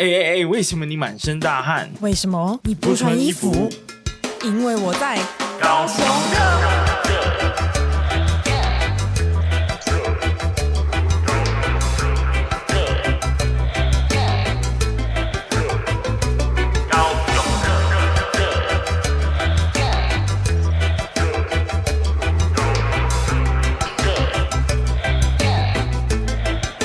哎哎哎！为什么你满身大汗？为什么你不穿衣服？因为我在高雄热。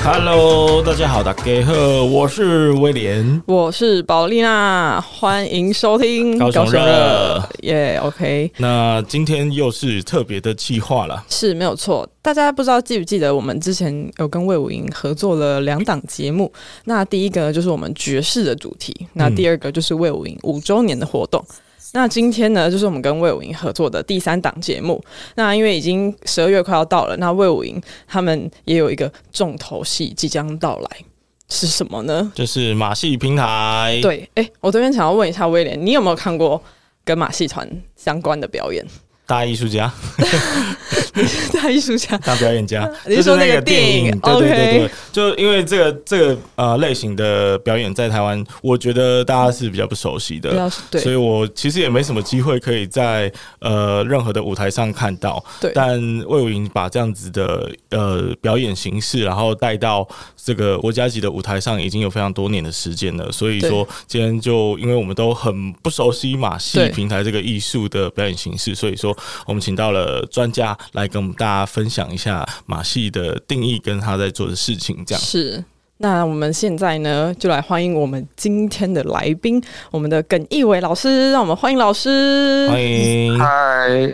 Hello，大家好，大家好，我是威廉，我是宝丽娜，欢迎收听高雄热，耶、yeah，OK。那今天又是特别的计划了，是没有错。大家不知道记不记得，我们之前有跟魏武营合作了两档节目。那第一个呢，就是我们爵士的主题，那第二个就是魏武营五周年的活动。嗯那今天呢，就是我们跟魏武营合作的第三档节目。那因为已经十二月快要到了，那魏武营他们也有一个重头戏即将到来，是什么呢？就是马戏平台。对，哎、欸，我这边想要问一下威廉，你有没有看过跟马戏团相关的表演？大艺术家，大艺术家，大表演家，你是说那个电影？对对对对，就因为这个这个呃类型的表演在台湾，我觉得大家是比较不熟悉的，对，所以我其实也没什么机会可以在呃任何的舞台上看到。对，但魏武营把这样子的呃表演形式，然后带到这个国家级的舞台上，已经有非常多年的时间了。所以说，今天就因为我们都很不熟悉马戏平台这个艺术的表演形式，所以说。我们请到了专家来跟我们大家分享一下马戏的定义跟他在做的事情。这样是。那我们现在呢，就来欢迎我们今天的来宾，我们的耿义伟老师。让我们欢迎老师。欢迎。嗨，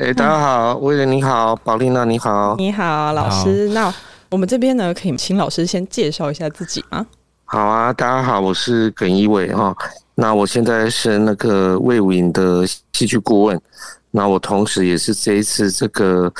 哎，大家好，威廉你好，宝丽娜你好，你好，老师。那我们这边呢，可以请老师先介绍一下自己吗？好啊，大家好，我是耿义伟哈。那我现在是那个魏武营的戏剧顾问。那我同时也是这一次这个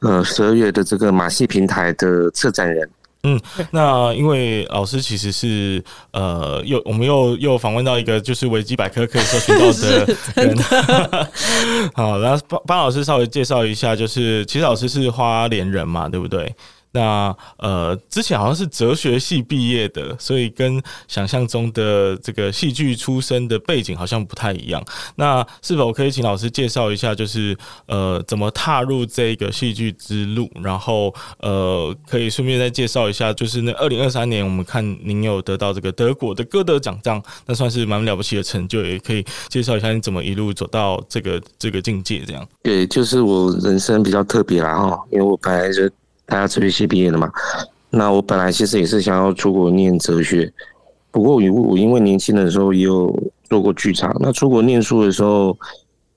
呃十二月的这个马戏平台的策展人。嗯，那因为老师其实是呃又我们又又访问到一个就是维基百科可以搜寻到的 人。的 好，然后帮帮老师稍微介绍一下，就是其实老师是花莲人嘛，对不对？那呃，之前好像是哲学系毕业的，所以跟想象中的这个戏剧出身的背景好像不太一样。那是否可以请老师介绍一下，就是呃，怎么踏入这个戏剧之路？然后呃，可以顺便再介绍一下，就是那二零二三年我们看您有得到这个德国的歌德奖章，那算是蛮了不起的成就，也可以介绍一下你怎么一路走到这个这个境界这样。对，就是我人生比较特别啦哈，因为我本来就。大家哲学系毕业的嘛，那我本来其实也是想要出国念哲学，不过我我因为年轻的时候也有做过剧场，那出国念书的时候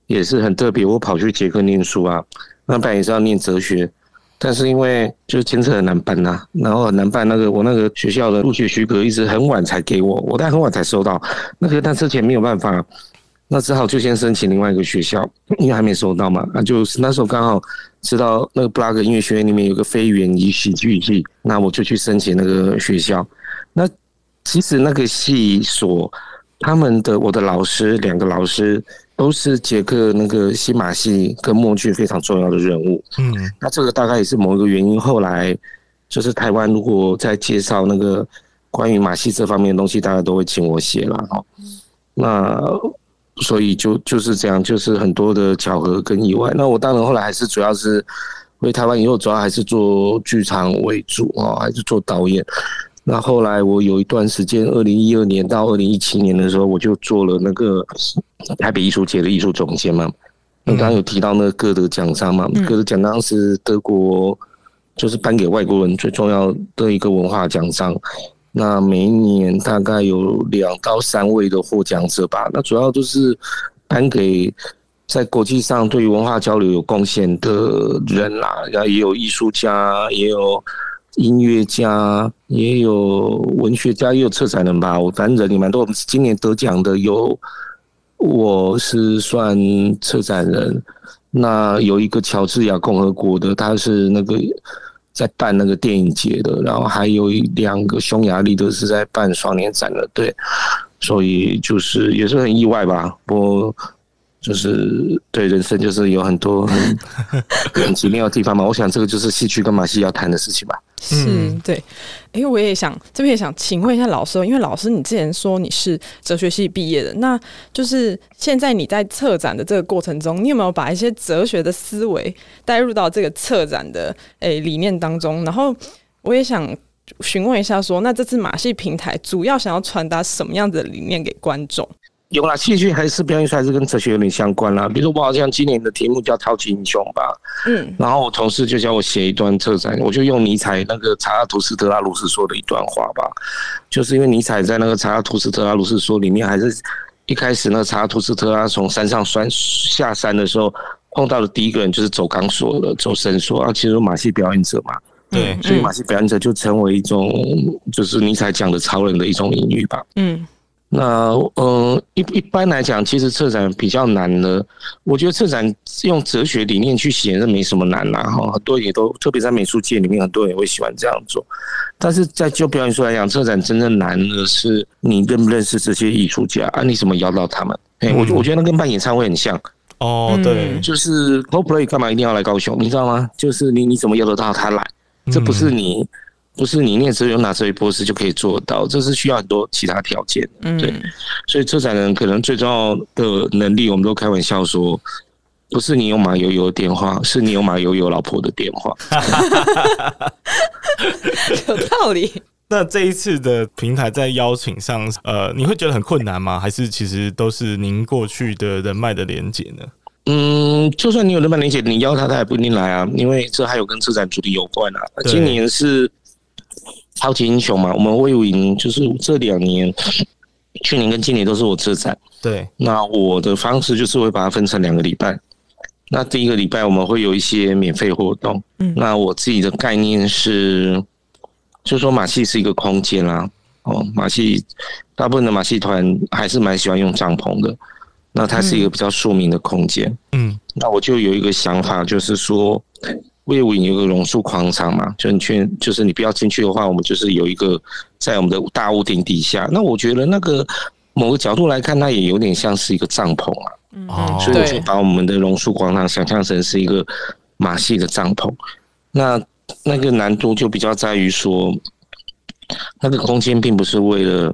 也是很特别，我跑去捷克念书啊，那本来也是要念哲学，但是因为就是签证很难办呐、然后很难办那个我那个学校的入学许可一直很晚才给我，我在很晚才收到，那个但之前没有办法。那只好就先申请另外一个学校，因为还没收到嘛。那就是那时候刚好知道那个布拉格音乐学院里面有个非语言喜剧系，那我就去申请那个学校。那其实那个系所他们的我的老师两个老师都是捷克那个新马戏跟默剧非常重要的人物。嗯，那这个大概也是某一个原因。后来就是台湾如果在介绍那个关于马戏这方面的东西，大家都会请我写了哈。那所以就就是这样，就是很多的巧合跟意外。那我当然后来还是主要是回台湾以后，主要还是做剧场为主啊，还是做导演。那后来我有一段时间，二零一二年到二零一七年的时候，我就做了那个台北艺术节的艺术总监嘛。那刚刚有提到那个歌德奖章嘛，歌德奖章是德国就是颁给外国人最重要的一个文化奖章。那每一年大概有两到三位的获奖者吧。那主要都是颁给在国际上对于文化交流有贡献的人啦。然后也有艺术家，也有音乐家，也有文学家，也有策展人吧。我反正人里蛮多。今年得奖的有，我是算策展人。那有一个乔治亚共和国的，他是那个。在办那个电影节的，然后还有两个匈牙利都是在办双年展的，对，所以就是也是很意外吧。我就是对人生就是有很多很很奇妙的地方嘛。我想这个就是戏剧跟马戏要谈的事情吧。是，对。因为我也想这边也想请问一下老师，因为老师你之前说你是哲学系毕业的，那就是现在你在策展的这个过程中，你有没有把一些哲学的思维带入到这个策展的诶、理念当中？然后我也想询问一下说，说那这次马戏平台主要想要传达什么样子的理念给观众？有啦，戏剧还是表演出来还是跟哲学有点相关啦。比如说，我好像今年的题目叫“超级英雄”吧，嗯，然后我同事就叫我写一段特展，我就用尼采那个查拉图斯特拉如是说的一段话吧，就是因为尼采在那个查拉图斯特拉如是说里面，还是一开始那个查拉图斯特拉从山上摔下山的时候，碰到的第一个人就是走钢索的，走绳索啊，其实马戏表演者嘛，对，所以马戏表演者就成为一种就是尼采讲的超人的一种隐喻吧，嗯。那呃，一一般来讲，其实策展比较难的。我觉得策展用哲学理念去写，那没什么难啦。哈。很多也都，特别在美术界里面，很多人也会喜欢这样做。但是在就表演术来讲，策展真正难的是你认不认识这些艺术家啊？你怎么邀到他们？哎，我我觉得那跟办演唱会很像。哦，对，就是 Coldplay 干嘛一定要来高雄？你知道吗？就是你你怎么邀得到他来？这不是你。不是你念哲学、拿哲学博士就可以做到，这是需要很多其他条件。嗯对，所以车展人可能最重要的能力，我们都开玩笑说，不是你有马友友的电话，是你有马友友老婆的电话。有道理。那这一次的平台在邀请上，呃，你会觉得很困难吗？还是其实都是您过去的人脉的连接呢？嗯，就算你有人脉连接，你邀他，他也不一定来啊，因为这还有跟车展主题有关啊。今年是。超级英雄嘛，我们卫武营就是这两年，去年跟今年都是我策展。对，那我的方式就是会把它分成两个礼拜。那第一个礼拜我们会有一些免费活动。嗯，那我自己的概念是，就是说马戏是一个空间啦。哦，马戏大部分的马戏团还是蛮喜欢用帐篷的。那它是一个比较庶民的空间。嗯，那我就有一个想法，就是说。卫武营有个榕树广场嘛，就你去，就是你不要进去的话，我们就是有一个在我们的大屋顶底下。那我觉得那个某个角度来看，它也有点像是一个帐篷啊。哦，所以我就把我们的榕树广场想象成是一个马戏的帐篷。那那个难度就比较在于说，那个空间并不是为了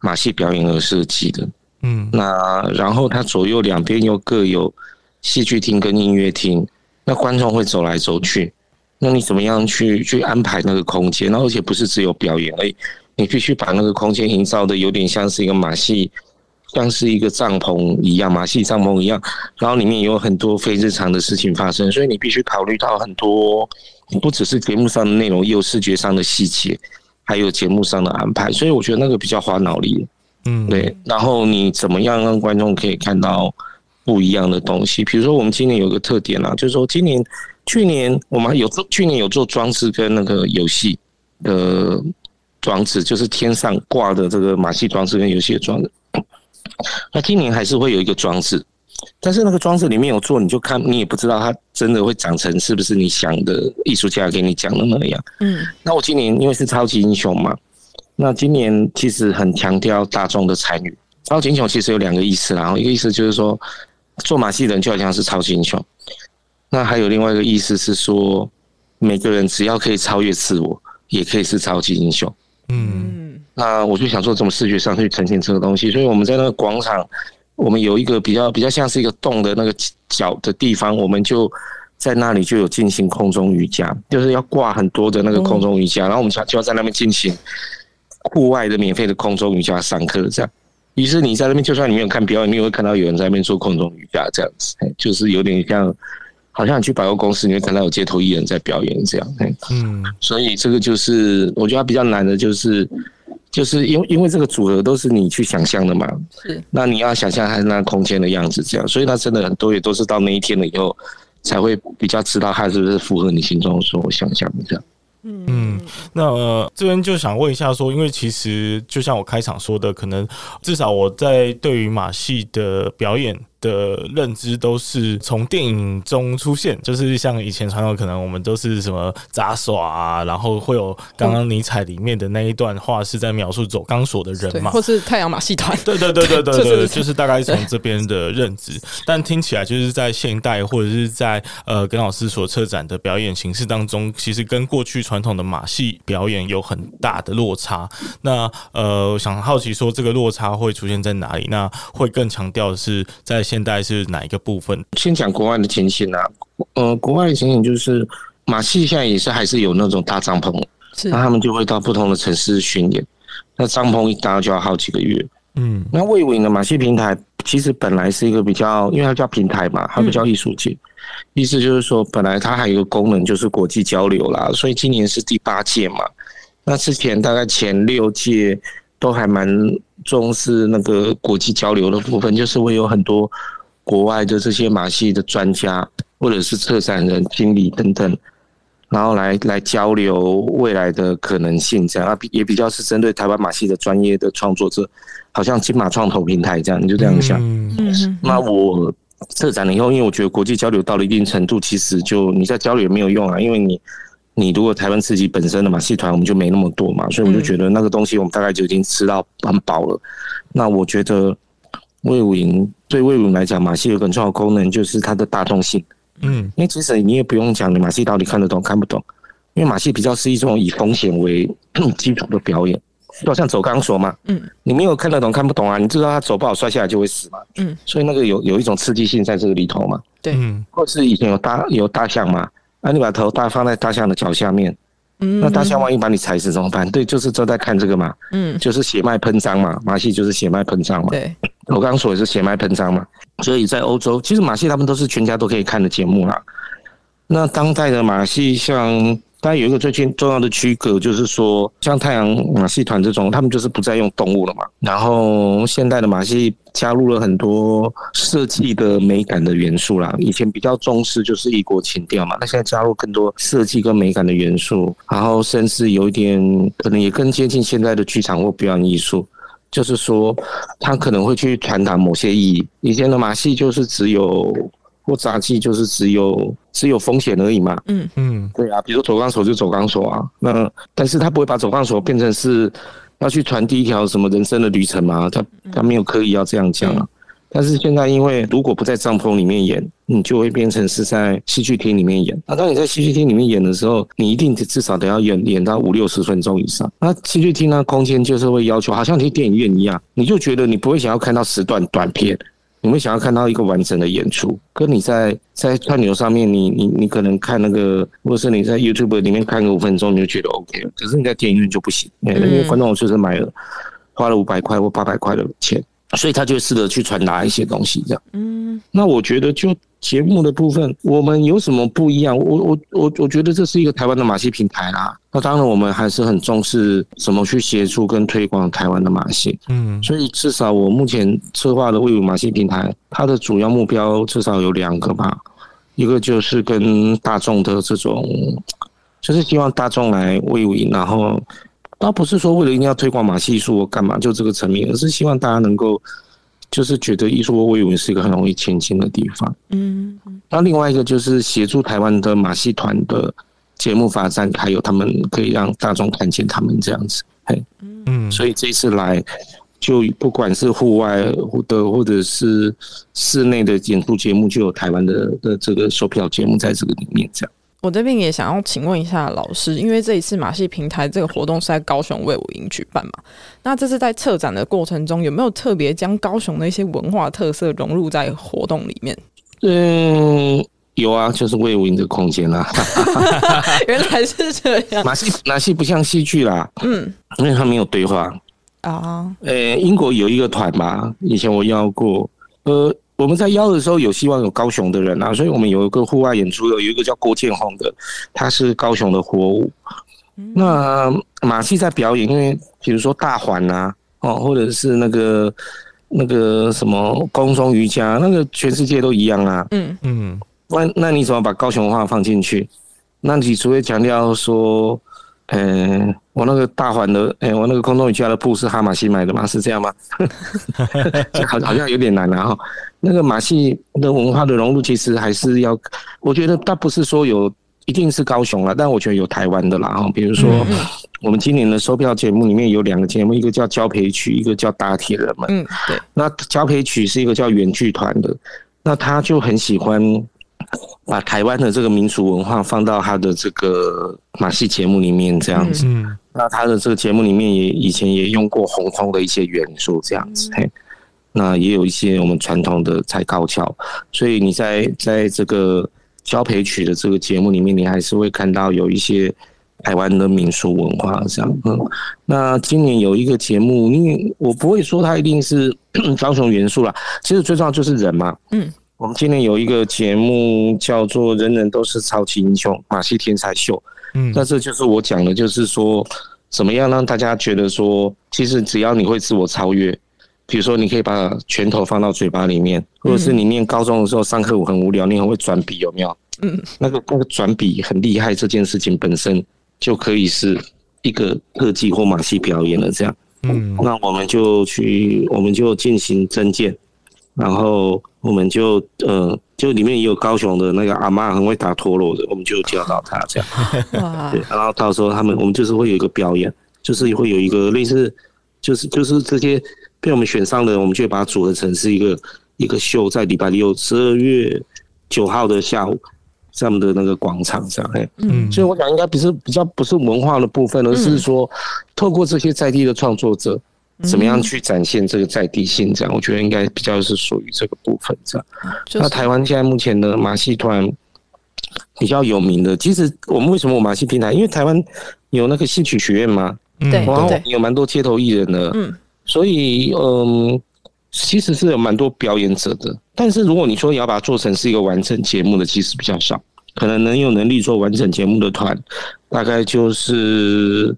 马戏表演而设计的。嗯，那然后它左右两边又各有戏剧厅跟音乐厅。那观众会走来走去，那你怎么样去去安排那个空间？而且不是只有表演而已，你必须把那个空间营造的有点像是一个马戏，像是一个帐篷一样，马戏帐篷一样。然后里面有很多非日常的事情发生，所以你必须考虑到很多，不只是节目上的内容，也有视觉上的细节，还有节目上的安排。所以我觉得那个比较花脑力。嗯，对。然后你怎么样让观众可以看到？不一样的东西，比如说我们今年有个特点啊，就是说今年、去年我们有做，去年有做装置跟那个游戏的装置，就是天上挂的这个马戏装置跟游戏的装置。那今年还是会有一个装置，但是那个装置里面有做，你就看你也不知道它真的会长成是不是你想的艺术家给你讲的那样。嗯，那我今年因为是超级英雄嘛，那今年其实很强调大众的参与。超级英雄其实有两个意思，然后一个意思就是说。做马戏的人就好像是超级英雄，那还有另外一个意思是说，每个人只要可以超越自我，也可以是超级英雄。嗯，那我就想说，怎么视觉上去呈现这个东西？所以我们在那个广场，我们有一个比较比较像是一个洞的那个角的地方，我们就在那里就有进行空中瑜伽，就是要挂很多的那个空中瑜伽，然后我们就就要在那边进行户外的免费的空中瑜伽上课，这样。于是你在那边，就算你没有看表演，你也会看到有人在那边做空中瑜伽这样子，就是有点像，好像你去百货公司，你会看到有街头艺人在表演这样。嗯，所以这个就是我觉得它比较难的，就是就是因为因为这个组合都是你去想象的嘛，是，那你要想象它那空间的样子这样，所以它真的很多也都是到那一天了以后才会比较知道它是不是符合你心中所想象的这样。嗯，那、呃、这边就想问一下，说，因为其实就像我开场说的，可能至少我在对于马戏的表演的认知都是从电影中出现，就是像以前传统可能我们都是什么杂耍啊，然后会有刚刚尼采里面的那一段话是在描述走钢索的人嘛，或是太阳马戏团，对对对对对对，就是大概从这边的认知，但听起来就是在现代或者是在呃跟老师所策展的表演形式当中，其实跟过去传统的马戏表演有很大的落差。那呃，我想好奇说这个落差会出现在哪里？那会更强调的是在现代是哪一个部分？先讲国外的情形啊，呃，国外的情形就是马戏现在也是还是有那种大帐篷，那他们就会到不同的城市巡演，那帐篷一搭就要好几个月。嗯，那卫武营的马戏平台其实本来是一个比较，因为它叫平台嘛，它不叫艺术节，嗯、意思就是说本来它还有一个功能就是国际交流啦，所以今年是第八届嘛。那之前大概前六届都还蛮重视那个国际交流的部分，就是会有很多国外的这些马戏的专家或者是策展人、经理等等，然后来来交流未来的可能性，这样啊也比较是针对台湾马戏的专业的创作者，好像金马创投平台这样，你就这样想。嗯，那我策展了以后，因为我觉得国际交流到了一定程度，其实就你在交流也没有用啊，因为你。你如果台湾自己本身的马戏团，我们就没那么多嘛，所以我就觉得那个东西我们大概就已经吃到很饱了。那我觉得魏武营对魏武营来讲，马戏有很重要的功能就是它的大众性。嗯，因为其实你也不用讲你马戏到底看得懂看不懂，因为马戏比较是一种以风险为基础的表演，就好像走钢索嘛。嗯，你没有看得懂看不懂啊，你知道他走不好摔下来就会死嘛。嗯，所以那个有有一种刺激性在这个里头嘛。对，嗯，或是以前有大有大象嘛。那、啊、你把头大放在大象的脚下面，嗯，那大象万一把你踩死怎么办？对，就是都在看这个嘛，嗯，就是血脉喷张嘛，马戏就是血脉喷张嘛，对，我刚刚说也是血脉喷张嘛，所以在欧洲，其实马戏他们都是全家都可以看的节目啦。那当代的马戏像。但有一个最近重要的区隔，就是说，像太阳马戏团这种，他们就是不再用动物了嘛。然后现代的马戏加入了很多设计的美感的元素啦。以前比较重视就是异国情调嘛，那现在加入更多设计跟美感的元素，然后甚至有一点可能也更接近现在的剧场或表演艺术，就是说，他可能会去传达某些意义。以前的马戏就是只有。或杂技就是只有只有风险而已嘛，嗯嗯，对啊，比如说走钢索就走钢索啊，那但是他不会把走钢索变成是要去传递一条什么人生的旅程嘛，他他没有刻意要这样讲啊。但是现在因为如果不在帐篷里面演，你就会变成是在戏剧厅里面演。那当你在戏剧厅里面演的时候，你一定至少得要演演到五六十分钟以上。那戏剧厅呢，空间就是会要求，好像去电影院一样，你就觉得你不会想要看到十段短片。你们想要看到一个完整的演出，跟你在在串流上面你，你你你可能看那个，或者是你在 YouTube 里面看个五分钟，你就觉得 OK 了。可是你在电影院就不行，因为观众就是买了花了五百块或八百块的钱，所以他就试着去传达一些东西，这样。嗯，那我觉得就。节目的部分，我们有什么不一样？我我我我觉得这是一个台湾的马戏平台啦。那当然，我们还是很重视怎么去协助跟推广台湾的马戏。嗯，所以至少我目前策划的卫武马戏平台，它的主要目标至少有两个吧。一个就是跟大众的这种，就是希望大众来卫武，然后倒不是说为了一定要推广马戏术或干嘛，就这个层面，而是希望大家能够。就是觉得艺术卫武营是一个很容易前进的地方。嗯，那另外一个就是协助台湾的马戏团的节目发展，还有他们可以让大众看见他们这样子。嘿，嗯，所以这次来，就不管是户外的或者是室内的演出节目，就有台湾的的这个售票节目在这个里面这样。我这边也想要请问一下老师，因为这一次马戏平台这个活动是在高雄卫武营举办嘛？那这次在策展的过程中，有没有特别将高雄的一些文化特色融入在活动里面？嗯，有啊，就是魏武营的空间啊。原来是这样。马戏马戏不像戏剧啦，嗯，因为它没有对话啊。呃、欸，英国有一个团嘛，以前我邀过，呃。我们在邀的时候有希望有高雄的人啊，所以我们有一个户外演出的，有一个叫郭建宏的，他是高雄的火舞。那马戏在表演，因为比如说大环啊，哦，或者是那个那个什么空中瑜伽，那个全世界都一样啊。嗯嗯。那那你怎么把高雄话放进去？那你除非强调说，呃，我那个大环的，哎、欸，我那个空中瑜伽的铺是哈马西买的吗？是这样吗？好，好像有点难了、啊、哈。那个马戏的文化的融入，其实还是要，我觉得它不是说有一定是高雄了，但我觉得有台湾的啦哈。比如说，我们今年的售票节目里面有两个节目，一个叫交陪曲，一个叫打铁人们。嗯，对。那交陪曲是一个叫原剧团的，那他就很喜欢。把台湾的这个民俗文化放到他的这个马戏节目里面，这样子。嗯，那他的这个节目里面也以前也用过红空的一些元素，这样子。嘿，那也有一些我们传统的踩高跷，所以你在在这个交配曲的这个节目里面，你还是会看到有一些台湾的民俗文化这样。嗯，那今年有一个节目，因为我不会说它一定是 高雄元素啦，其实最重要就是人嘛。嗯。我们今年有一个节目叫做《人人都是超级英雄》马戏天才秀，嗯，那这就是我讲的，就是说怎么样让大家觉得说，其实只要你会自我超越，比如说你可以把拳头放到嘴巴里面，或者是你念高中的时候上课我很无聊，你很会转笔，有没有？嗯，那个那个转笔很厉害，这件事情本身就可以是一个特技或马戏表演了，这样，嗯，那我们就去，我们就进行征件。然后我们就呃，就里面也有高雄的那个阿妈很会打陀螺的，我们就教导他这样。对，然后到时候他们我们就是会有一个表演，就是会有一个类似，就是就是这些被我们选上的，我们就会把它组合成是一个一个秀，在礼拜六十二月九号的下午，在我们的那个广场这样。嗯，所以我想应该不是比较不是文化的部分，而是说透过这些在地的创作者。怎么样去展现这个在地性？这样，我觉得应该比较是属于这个部分。这样，那台湾现在目前的马戏团比较有名的，其实我们为什么有马戏平台？因为台湾有那个戏曲学院嘛，对，然后有蛮多街头艺人的，嗯，所以嗯，其实是有蛮多表演者的。但是如果你说你要把它做成是一个完整节目的，其实比较少，可能能有能力做完整节目的团，大概就是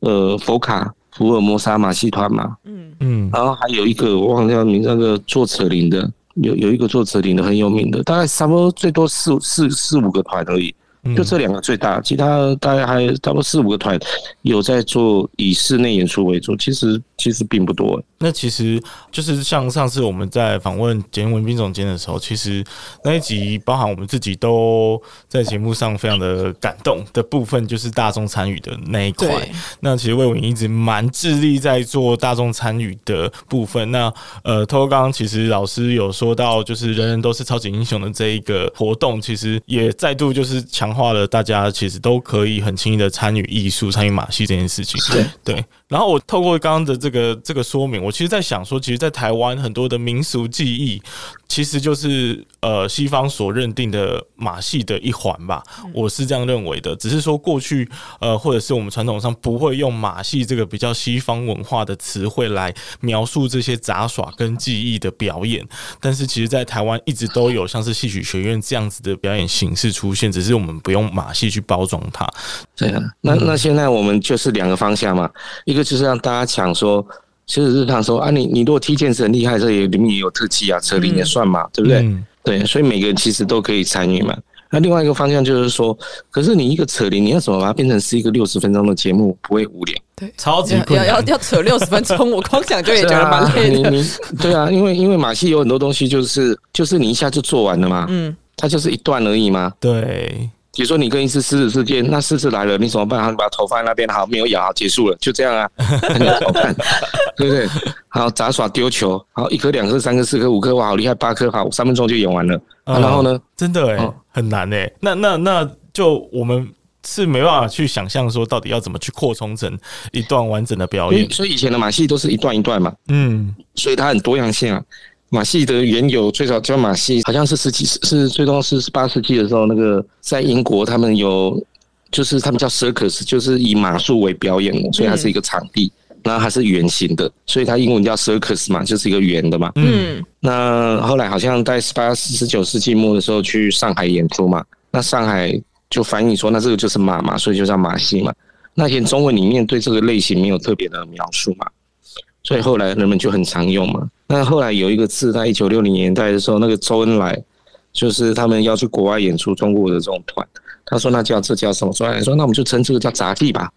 呃佛卡。福尔摩沙马戏团嘛，嗯。嗯，然后还有一个我忘掉名，那个做扯铃的，有有一个做扯铃的很有名的，大概差不多最多四四四五个团而已。就这两个最大，其他大概还差不多四五个团有在做以室内演出为主，其实其实并不多。那其实就是像上次我们在访问简文斌总监的时候，其实那一集包含我们自己都在节目上非常的感动的部分，就是大众参与的那一块。那其实卫武营一直蛮致力在做大众参与的部分。那呃，透过刚刚其实老师有说到，就是人人都是超级英雄的这一个活动，其实也再度就是强。化了，大家其实都可以很轻易的参与艺术、参与马戏这件事情。对对。然后我透过刚刚的这个这个说明，我其实在想说，其实，在台湾很多的民俗技艺，其实就是呃西方所认定的马戏的一环吧。我是这样认为的。只是说过去呃，或者是我们传统上不会用马戏这个比较西方文化的词汇来描述这些杂耍跟技艺的表演。但是，其实，在台湾一直都有像是戏曲学院这样子的表演形式出现，只是我们不用马戏去包装它。对啊，那那现在我们就是两个方向嘛，一个。就是让大家讲说，其实是他说啊，你你如果踢毽子很厉害，这里里面也有特技啊，扯铃也算嘛，对不对？嗯、对，所以每个人其实都可以参与嘛。那另外一个方向就是说，可是你一个扯铃，你要怎么把它变成是一个六十分钟的节目，不会无聊？对，超级要要要扯六十分钟，我光想就也 觉得蛮累的。啊、你你对啊，因为因为马戏有很多东西，就是就是你一下就做完了嘛，嗯，它就是一段而已嘛，对。比如说你跟一只狮子之间，那狮子来了，你怎么办？你把头放在那边，好，没有咬，好，结束了，就这样啊，很好看，对不对？好，杂耍丢球，好，一颗、两颗、三颗、四颗、五颗，哇，好厉害，八颗，好，三分钟就演完了。啊、然后呢？真的哎、欸，哦、很难哎、欸。那那那就我们是没办法去想象说，到底要怎么去扩充成一段完整的表演。所以以前的马戏都是一段一段嘛，嗯，所以它很多样性啊。马戏的原有最早叫马戏，好像是十几是最终是十八世纪的时候，那个在英国他们有，就是他们叫 circus，就是以马术为表演，所以它是一个场地，然后它是圆形的，所以它英文叫 circus 嘛，就是一个圆的嘛。嗯，那后来好像在十八、十九世纪末的时候去上海演出嘛，那上海就翻译说，那这个就是马嘛，所以就叫马戏嘛。那些中文里面对这个类型没有特别的描述嘛。所以后来人们就很常用嘛。那后来有一个字，在一九六零年代的时候，那个周恩来就是他们要去国外演出中国的这种团，他说那叫这叫什么？周恩来说那我们就称这个叫杂技吧。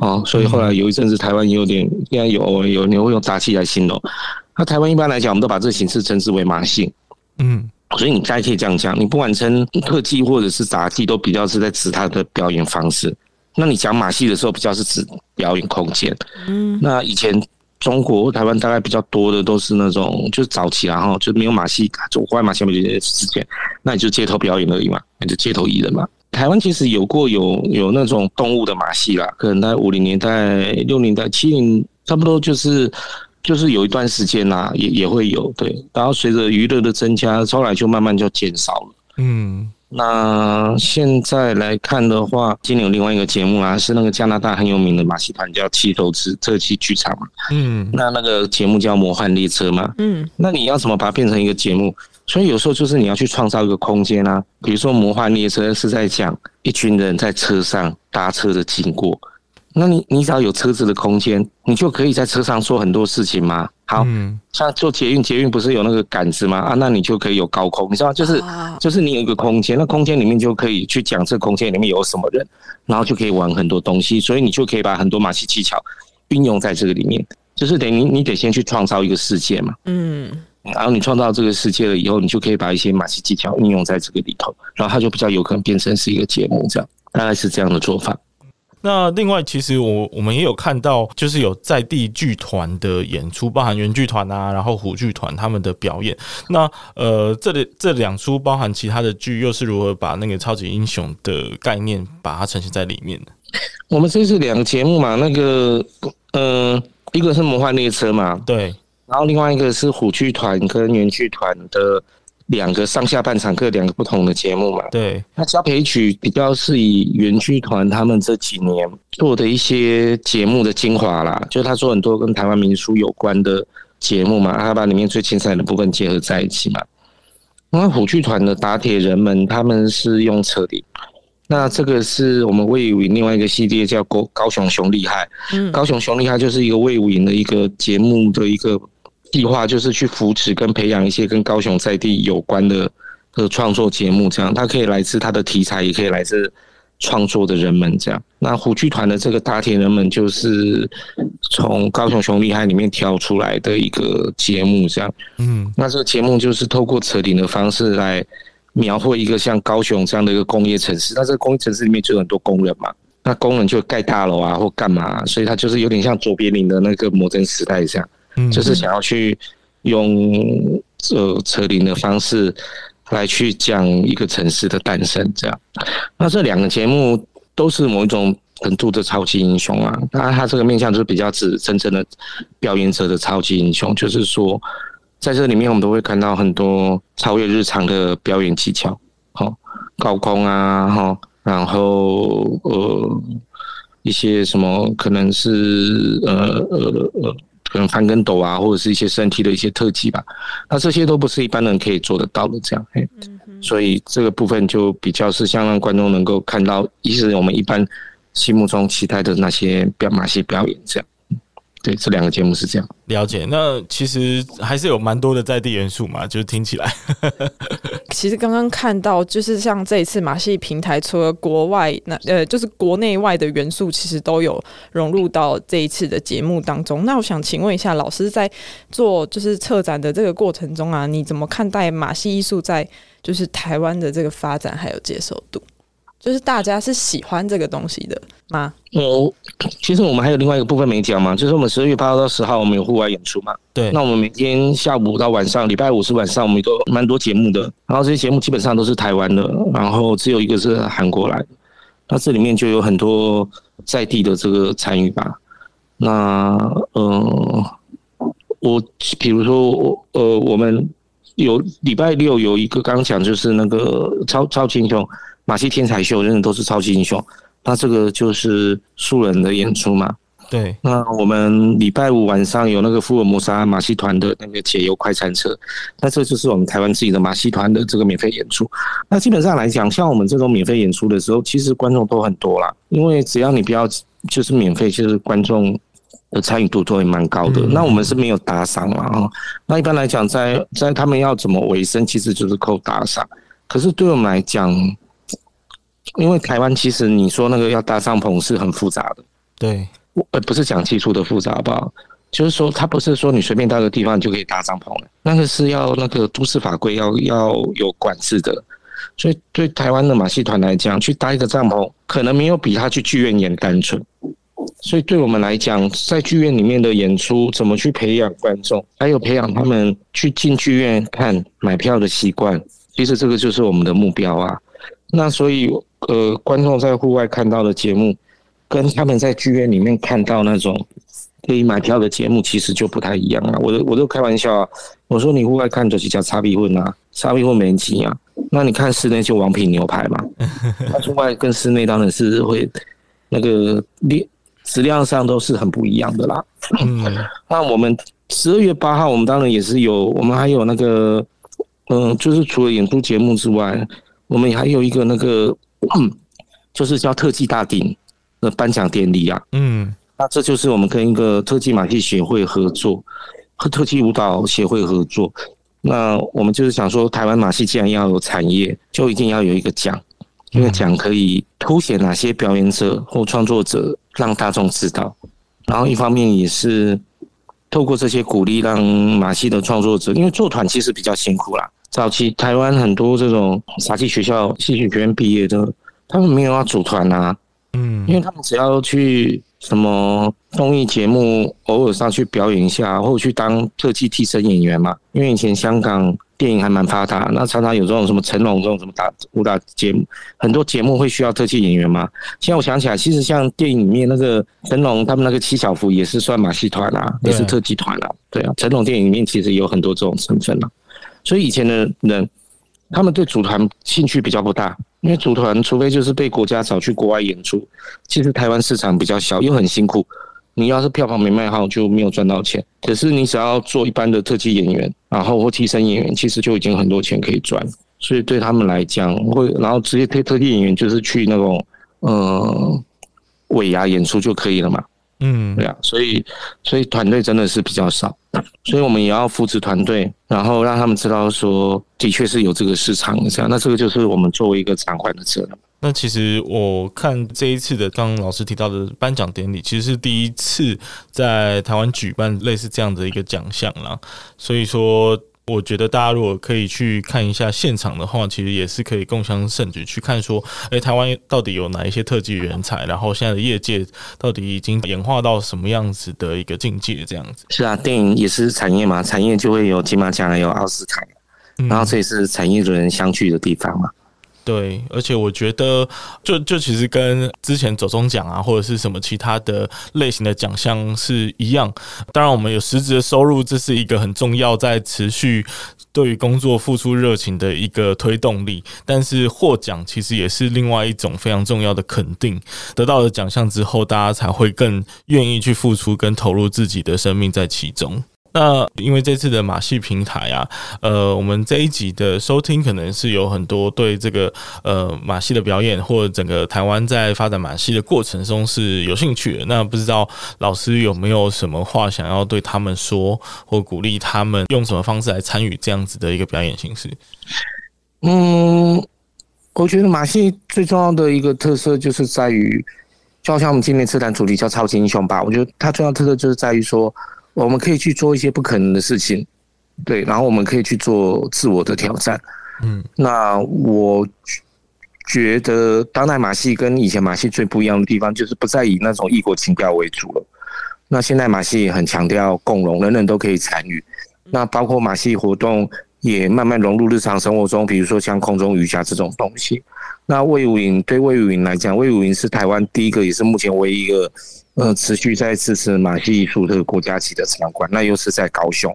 哦，所以后来有一阵子台湾也有点，现在有有人会用杂技来形容。那台湾一般来讲，我们都把这个形式称之为马戏。嗯，所以你大家可以这样讲，你不管称特技或者是杂技，都比较是在指它的表演方式。那你讲马戏的时候，比较是指表演空间。嗯，那以前中国台湾大概比较多的都是那种，就是早期然后就没有马戏，就外马戏没有之前，那你就街头表演而已嘛，那就街头艺人嘛。台湾其实有过有有那种动物的马戏啦，可能在五零年代、六零代、七零，差不多就是。就是有一段时间啦，也也会有对，然后随着娱乐的增加，后来就慢慢就减少了。嗯，那现在来看的话，今年有另外一个节目啊，是那个加拿大很有名的马戏团叫七头之特技剧场嘛。嗯，那那个节目叫《魔幻列车》嘛。嗯，那你要怎么把它变成一个节目？所以有时候就是你要去创造一个空间啊，比如说《魔幻列车》是在讲一群人在车上搭车的经过。那你你只要有车子的空间，你就可以在车上做很多事情嘛。好，嗯、像做捷运，捷运不是有那个杆子吗？啊，那你就可以有高空，你知道，就是就是你有一个空间，那空间里面就可以去讲这空间里面有什么人，然后就可以玩很多东西，所以你就可以把很多马戏技巧运用在这个里面。就是等于你你得先去创造一个世界嘛，嗯，然后你创造这个世界了以后，你就可以把一些马戏技巧运用在这个里头，然后它就比较有可能变成是一个节目，这样大概是这样的做法。那另外，其实我我们也有看到，就是有在地剧团的演出，包含原剧团啊，然后虎剧团他们的表演。那呃，这里这两出包含其他的剧，又是如何把那个超级英雄的概念把它呈现在里面的？我们这是两个节目嘛，那个呃，一个是魔幻列车嘛，对，然后另外一个是虎剧团跟原剧团的。两个上下半场各两个不同的节目嘛，对。那交配曲比较是以原剧团他们这几年做的一些节目的精华啦，就是他做很多跟台湾民俗有关的节目嘛，他把里面最精彩的部分结合在一起嘛。那虎剧团的打铁人们他们是用车顶，那这个是我们魏武营另外一个系列叫高高雄熊厉害，嗯，高雄熊厉害就是一个魏武营的一个节目的一个。计划就是去扶持跟培养一些跟高雄在地有关的的创作节目，这样它可以来自它的题材，也可以来自创作的人们这样。那虎剧团的这个大铁人们就是从高雄熊厉害里面挑出来的一个节目，这样。嗯，那这个节目就是透过扯铃的方式来描绘一个像高雄这样的一个工业城市。那这个工业城市里面就有很多工人嘛，那工人就盖大楼啊或干嘛，所以它就是有点像卓别林的那个摩登时代这样。就是想要去用呃车轮的方式来去讲一个城市的诞生，这样。那这两个节目都是某一种程度的超级英雄啊。那他这个面向就是比较指真正的表演者的超级英雄，就是说在这里面我们都会看到很多超越日常的表演技巧，好高空啊，哈，然后呃一些什么可能是呃呃呃。可能翻跟斗啊，或者是一些身体的一些特技吧，那这些都不是一般人可以做得到的，这样，嘿，所以这个部分就比较是像让观众能够看到，一是我们一般心目中期待的那些表马戏表演，这样。对，这两个节目是这样。了解，那其实还是有蛮多的在地元素嘛，就是听起来。其实刚刚看到，就是像这一次马戏平台，除了国外那呃，就是国内外的元素，其实都有融入到这一次的节目当中。那我想请问一下，老师在做就是策展的这个过程中啊，你怎么看待马戏艺术在就是台湾的这个发展还有接受度？就是大家是喜欢这个东西的吗？哦，其实我们还有另外一个部分没讲嘛，就是我们十二月八号到十号我们有户外演出嘛。对，那我们每天下午到晚上，礼拜五是晚上，我们都蛮多节目的。然后这些节目基本上都是台湾的，然后只有一个是韩国来的。那这里面就有很多在地的这个参与吧。那呃，我比如说我呃，我们有礼拜六有一个刚刚讲就是那个超超级英雄。马戏天才秀，真的都是超级英雄。那这个就是素人的演出嘛？对。那我们礼拜五晚上有那个福尔摩沙马戏团的那个解忧快餐车，那这就是我们台湾自己的马戏团的这个免费演出。那基本上来讲，像我们这种免费演出的时候，其实观众都很多啦。因为只要你不要就是免费，其实观众的参与度都会蛮高的。那我们是没有打赏嘛？哈。那一般来讲，在在他们要怎么维生，其实就是扣打赏。可是对我们来讲，因为台湾其实你说那个要搭帐篷是很复杂的，对，我呃，不是讲技术的复杂，好不好？就是说，它不是说你随便到个地方你就可以搭帐篷了，那个是要那个都市法规要要有管制的。所以对台湾的马戏团来讲，去搭一个帐篷，可能没有比他去剧院演单纯。所以对我们来讲，在剧院里面的演出，怎么去培养观众，还有培养他们去进剧院看买票的习惯，其实这个就是我们的目标啊。那所以，呃，观众在户外看到的节目，跟他们在剧院里面看到那种可以买票的节目，其实就不太一样啊。我都我都开玩笑啊，我说你户外看就是叫差比混啊，差比混没人挤啊。那你看室内就王品牛排嘛，那户外跟室内当然是会那个质质量上都是很不一样的啦。嗯 那我们十二月八号，我们当然也是有，我们还有那个，嗯，就是除了演出节目之外。我们还有一个那个，就是叫特技大鼎的颁奖典礼啊。嗯，那这就是我们跟一个特技马戏协会合作，和特技舞蹈协会合作。那我们就是想说，台湾马戏既然要有产业，就一定要有一个奖，因为奖可以凸显哪些表演者或创作者，让大众知道。然后一方面也是透过这些鼓励，让马戏的创作者，因为做团其实比较辛苦啦。早期台湾很多这种杂技学校、戏剧学院毕业的，他们没有要组团啊，嗯，因为他们只要去什么综艺节目，偶尔上去表演一下，或者去当特技替身演员嘛。因为以前香港电影还蛮发达，那常常有这种什么成龙这种什么打武打节目，很多节目会需要特技演员嘛。现在我想起来，其实像电影里面那个成龙他们那个七小福也是算马戏团啊，也是特技团啊，对啊，成龙电影里面其实有很多这种成分啊。所以以前的人，他们对组团兴趣比较不大，因为组团除非就是被国家找去国外演出，其实台湾市场比较小，又很辛苦。你要是票房没卖好，就没有赚到钱。可是你只要做一般的特技演员，然后或替身演员，其实就已经很多钱可以赚。所以对他们来讲，会然后直接推特技演员就是去那种呃尾牙演出就可以了嘛。嗯，对啊，所以所以团队真的是比较少，所以我们也要扶持团队，然后让他们知道说，的确是有这个市场这样。那这个就是我们作为一个场馆的责任。那其实我看这一次的刚刚老师提到的颁奖典礼，其实是第一次在台湾举办类似这样的一个奖项啦，所以说。我觉得大家如果可以去看一下现场的话，其实也是可以共襄盛举，去看说，诶，台湾到底有哪一些特技人才，然后现在的业界到底已经演化到什么样子的一个境界，这样子。是啊，电影也是产业嘛，产业就会有金马奖，有奥斯卡，然后这也是产业的人相聚的地方嘛。对，而且我觉得就，就其实跟之前走中奖啊，或者是什么其他的类型的奖项是一样。当然，我们有实质的收入，这是一个很重要，在持续对于工作付出热情的一个推动力。但是获奖其实也是另外一种非常重要的肯定。得到了奖项之后，大家才会更愿意去付出跟投入自己的生命在其中。那因为这次的马戏平台啊，呃，我们这一集的收听可能是有很多对这个呃马戏的表演或整个台湾在发展马戏的过程中是有兴趣的。那不知道老师有没有什么话想要对他们说，或鼓励他们用什么方式来参与这样子的一个表演形式？嗯，我觉得马戏最重要的一个特色就是在于，就好像我们今年这档主题叫超级英雄吧，我觉得它重要特色就是在于说。我们可以去做一些不可能的事情，对，然后我们可以去做自我的挑战。嗯，那我觉得当代马戏跟以前马戏最不一样的地方，就是不再以那种异国情调为主了。那现在马戏也很强调共荣，人人都可以参与。那包括马戏活动也慢慢融入日常生活中，比如说像空中瑜伽这种东西。那魏武营对魏武营来讲，魏武营是台湾第一个，也是目前唯一一个。呃，持续在支持马戏艺术这个国家级的场馆，那又是在高雄，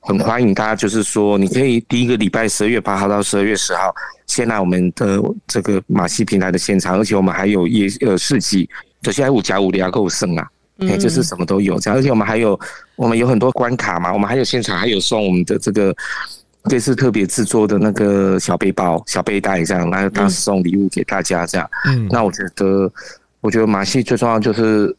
很欢迎大家。就是说，你可以第一个礼拜十二月八号到十二月十号，先来我们的这个马戏平台的现场，而且我们还有夜呃市集，这些五加五的要够盛啊，哎，就是什么都有这样，而且我们还有我们有很多关卡嘛，我们还有现场还有送我们的这个这次特别制作的那个小背包、小背带这样，来当时送礼物给大家这样。嗯，那我觉得，我觉得马戏最重要就是。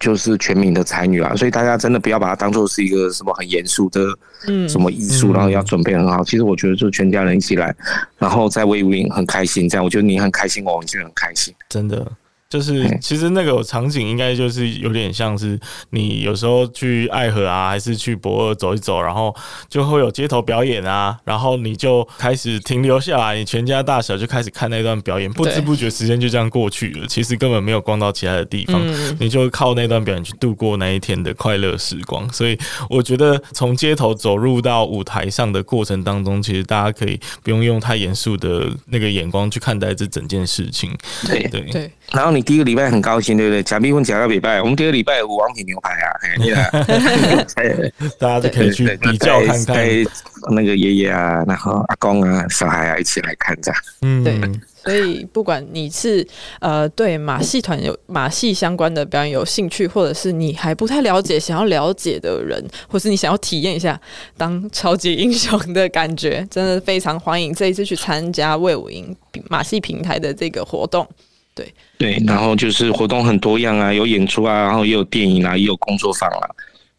就是全民的参与啊，所以大家真的不要把它当做是一个什么很严肃的，嗯，什么艺术，然后要准备很好。其实我觉得就全家人一起来，然后在威武营很开心，这样我觉得你很开心，我们就很开心。真的，就是其实那个场景应该就是有点像是你有时候去爱河啊，还是去博尔走一走，然后就会有街头表演啊，然后你就开始停留下来，你全家大小就开始看那段表演，不知不觉时间就这样过去了。其实根本没有逛到其他的地方，你就靠那段表演去度过那一天的快乐时光。所以我觉得从街头走入到舞台上的过程当中，其实大家可以不用用太严肃的那个眼光去看待这整件事情。对对对，然后你。第一个礼拜很高兴，对不对？假币问假个礼拜，我们第二个礼拜有王品牛排啊，大家都可以去比较看看。那个爷爷啊，然后阿公啊，小孩啊，一起来看这样。嗯，对。所以不管你是呃对马戏团有马戏相关的表演有兴趣，或者是你还不太了解，想要了解的人，或是你想要体验一下当超级英雄的感觉，真的非常欢迎这一次去参加魏武营马戏平台的这个活动。对对，然后就是活动很多样啊，有演出啊，然后也有电影啊，也有工作坊啊。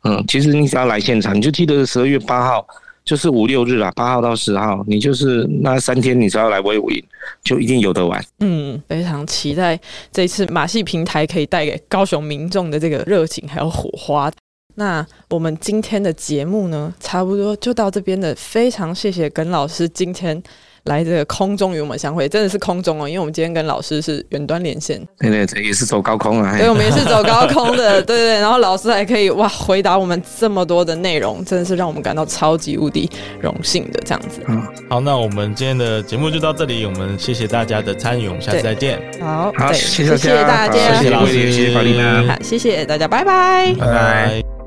嗯，其实你只要来现场，你就记得十二月八号，就是五六日啊，八号到十号，你就是那三天，你只要来威武营，就一定有得玩。嗯，非常期待这次马戏平台可以带给高雄民众的这个热情还有火花。那我们今天的节目呢，差不多就到这边的。非常谢谢耿老师今天。来这个空中与我们相会，真的是空中哦，因为我们今天跟老师是远端连线，对对这，也是走高空啊，对，我们也是走高空的，对对对，然后老师还可以哇回答我们这么多的内容，真的是让我们感到超级无敌荣幸的这样子。嗯，好，那我们今天的节目就到这里，我们谢谢大家的参与，我们下次再见。好，好，谢谢谢谢大家，谢谢老师，谢谢法丽娜，好，谢谢大家，拜拜，拜拜。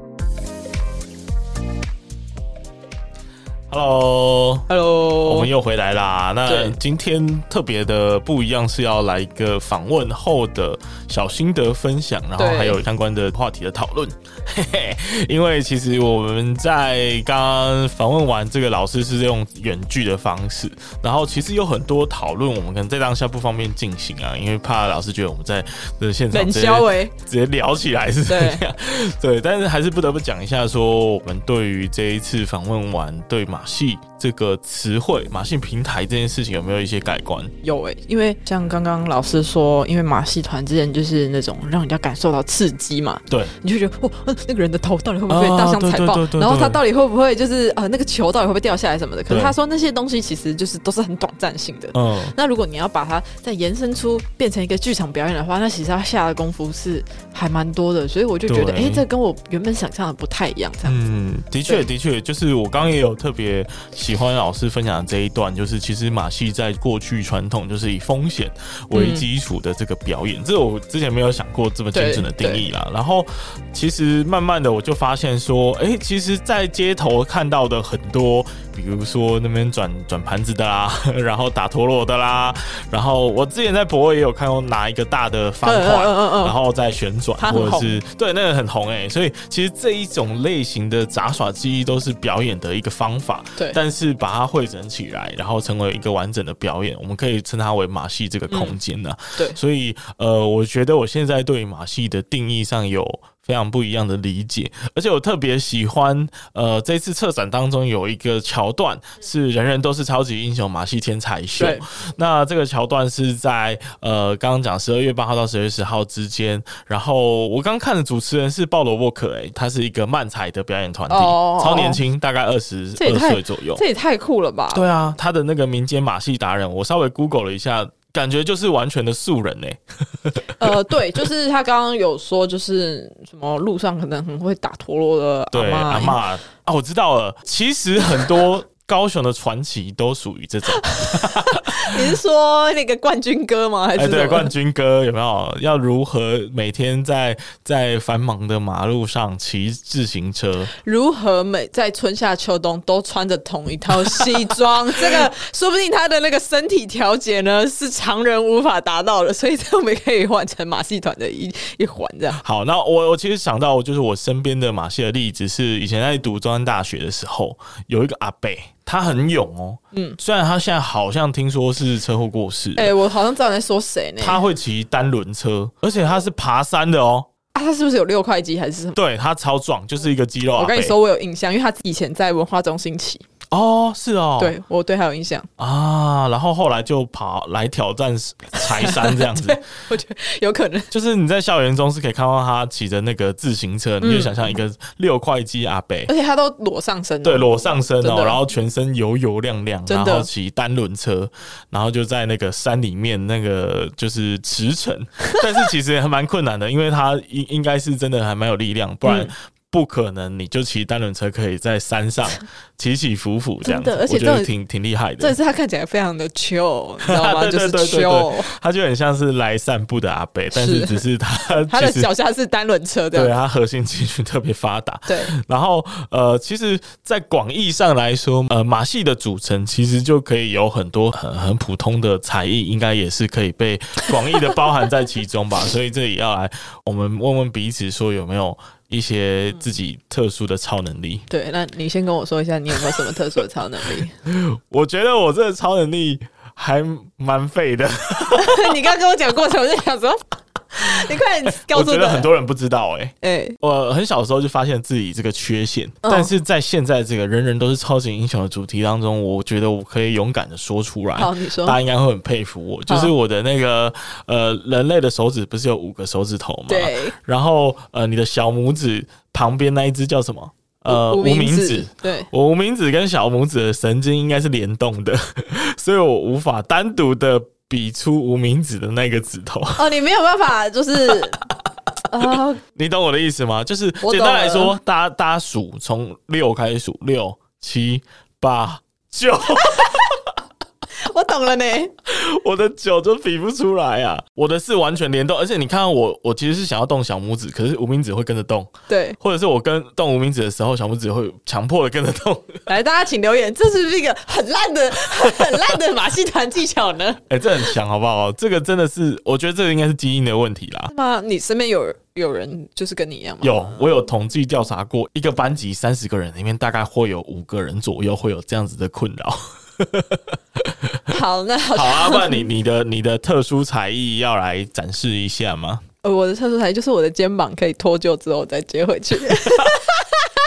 Hello，Hello，Hello 我们又回来啦。那今天特别的不一样，是要来一个访问后的小心得分享，然后还有相关的话题的讨论。嘿嘿，因为其实我们在刚刚访问完这个老师是用远距的方式，然后其实有很多讨论，我们可能在当下不方便进行啊，因为怕老师觉得我们在这现场直接直接聊起来是这样。对，对，但是还是不得不讲一下，说我们对于这一次访问完对马戏这个词汇、马戏平台这件事情有没有一些改观？有诶、欸，因为像刚刚老师说，因为马戏团之前就是那种让人家感受到刺激嘛，对，你就觉得哦，那个人的头到底会不会被大象踩爆？然后他到底会不会就是呃，那个球到底会不会掉下来什么的？可是他说那些东西其实就是都是很短暂性的。嗯，那如果你要把它再延伸出变成一个剧场表演的话，那其实他下的功夫是还蛮多的。所以我就觉得，哎、欸，这跟我原本想象的不太一样。这样嗯，的确，的确，就是我刚刚也有特别喜欢老师分享的这一段，就是其实马戏在过去传统就是以风险为基础的这个表演，嗯、这我之前没有想过这么精准的定义啦。然后其实慢慢的我就发现说，哎、欸，其实，在街头看到的很多。比如说那边转转盘子的啦，然后打陀螺的啦，然后我之前在博尔也有看过拿一个大的方块，然后再旋转，或者是对那个很红哎、欸，所以其实这一种类型的杂耍技艺都是表演的一个方法，对，但是把它汇整起来，然后成为一个完整的表演，我们可以称它为马戏这个空间呢、啊嗯，对，所以呃，我觉得我现在对马戏的定义上有。非常不一样的理解，而且我特别喜欢，呃，这次策展当中有一个桥段是人人都是超级英雄马戏天才秀。那这个桥段是在呃刚刚讲十二月八号到十二月十号之间，然后我刚看的主持人是鲍罗沃克，哎，他是一个漫才的表演团体，哦、超年轻，大概二十二岁左右，这也太酷了吧？对啊，他的那个民间马戏达人，我稍微 Google 了一下。感觉就是完全的素人呢、欸。呃，对，就是他刚刚有说，就是什么路上可能很会打陀螺的阿妈，阿嬷啊，我知道了。其实很多。高雄的传奇都属于这种，你是说那个冠军哥吗？还是、冠军哥有没有？要如何每天在在繁忙的马路上骑自行车？如何每在春夏秋冬都穿着同一套西装？这个说不定他的那个身体调节呢是常人无法达到的，所以这我们可以换成马戏团的一一环这样。好，那我我其实想到就是我身边的马戏的例子是以前在读中山大学的时候有一个阿伯。他很勇哦，嗯，虽然他现在好像听说是车祸过世，哎、欸，我好像知道你在说谁呢？他会骑单轮车，而且他是爬山的哦。啊，他是不是有六块肌还是什么？对，他超壮，就是一个肌肉。我跟你说，我有印象，因为他以前在文化中心骑。哦，是哦，对我对他有印象。啊。然后后来就跑来挑战柴山这样子，我觉得有可能。就是你在校园中是可以看到他骑着那个自行车，嗯、你就想象一个六块肌阿伯，而且他都裸上身，对，裸上身哦，然后全身油油亮亮，然后骑单轮车，然后就在那个山里面那个就是驰骋，但是其实还蛮困难的，因为他应应该是真的还蛮有力量，不然。不可能，你就骑单轮车可以在山上 起起伏伏这样子，而且我觉得挺挺厉害的。这次他看起来非常的 chill，你知道吗？对对对对对，就是 chill，他就很像是来散步的阿伯，但是只是他他的脚下是单轮车的，对，他核心肌群特别发达。对，然后呃，其实，在广义上来说，呃，马戏的组成其实就可以有很多很很普通的才艺，应该也是可以被广义的包含在其中吧。所以这里要来，我们问问彼此说有没有。一些自己特殊的超能力。对，那你先跟我说一下，你有没有什么特殊的超能力？我觉得我这个超能力还蛮废的。你刚刚跟我讲过程，我就想说。你快点告诉我！我觉得很多人不知道哎、欸，哎、欸，我很小的时候就发现自己这个缺陷，哦、但是在现在这个人人都是超级英雄的主题当中，我觉得我可以勇敢的说出来。好，你说，大家应该会很佩服我。就是我的那个呃，人类的手指不是有五个手指头吗？对。然后呃，你的小拇指旁边那一只叫什么？呃，无名指。对，我无名指跟小拇指的神经应该是联动的，所以我无法单独的。比出无名指的那个指头 哦，你没有办法，就是 啊，你懂我的意思吗？就是简单来说，大家大家数从六开始数，六七八九。我懂了呢，我的脚就比不出来啊，我的是完全联动，而且你看我，我其实是想要动小拇指，可是无名指会跟着动，对，或者是我跟动无名指的时候，小拇指会强迫的跟着动。来，大家请留言，这是不是一个很烂的、很烂的马戏团技巧呢？哎、欸，这很强，好不好？这个真的是，我觉得这个应该是基因的问题啦。那？你身边有有人就是跟你一样吗？有，我有统计调查过，一个班级三十个人里面，大概会有五个人左右会有这样子的困扰。好，那好，好啊，不然你你的你的特殊才艺要来展示一下吗？呃，我的特殊才艺就是我的肩膀可以脱臼之后再接回去。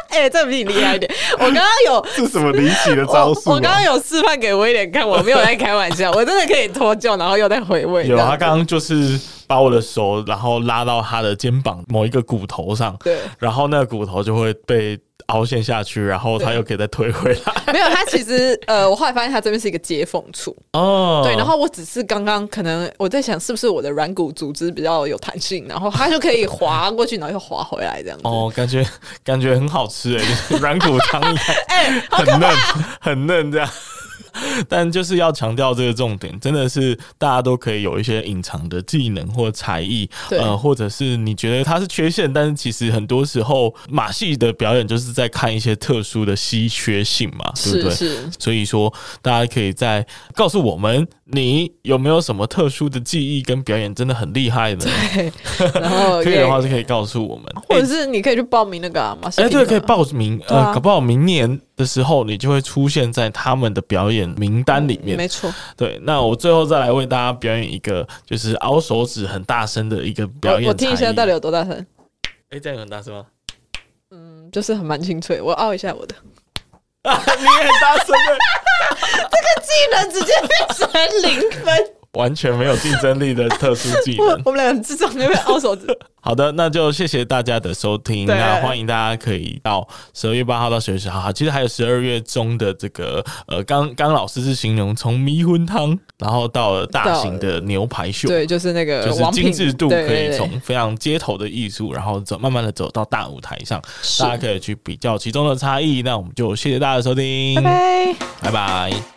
哎、欸，这比你厉害一点。我刚刚有 是什么离奇的招数？我刚刚有示范给威廉看，我没有在开玩笑，我真的可以脱臼，然后又再回味。有，他刚刚就是把我的手，然后拉到他的肩膀某一个骨头上，对，然后那个骨头就会被。凹陷下去，然后它又可以再推回来。没有，它其实呃，我后来发现它这边是一个接缝处哦。对，然后我只是刚刚可能我在想，是不是我的软骨组织比较有弹性，然后它就可以滑过去，然后又滑回来这样子。哦，感觉感觉很好吃哎，软骨汤 哎，很嫩很嫩这样。但就是要强调这个重点，真的是大家都可以有一些隐藏的技能或才艺，呃，或者是你觉得它是缺陷，但是其实很多时候马戏的表演就是在看一些特殊的稀缺性嘛，对不对？是是。所以说，大家可以在告诉我们，你有没有什么特殊的技艺跟表演真的很厉害的？对，然后 可以的话是可以告诉我们，或者是你可以去报名那个马戏。哎，对，可以报名，呃，搞不好明年的时候你就会出现在他们的表演名单里面，没错。对，那我最后再来为大家表演一个，就是凹手指很大声的一个表演。我听一下到底有多大声？哎，这样有很大声吗？嗯，就是很蛮清脆。我凹一下我的。啊，你也很大声的，这个技能直接变成零分。完全没有竞争力的特殊技能，我们俩很智障，那边凹手指。好的，那就谢谢大家的收听。那欢迎大家可以到十二月八号到十月十号，其实还有十二月中的这个呃，刚刚老师是形容从迷魂汤，然后到了大型的牛排秀，对，就是那个就是精致度可以从非常街头的艺术，然后走慢慢的走到大舞台上，大家可以去比较其中的差异。那我们就谢谢大家的收听，拜拜，拜拜。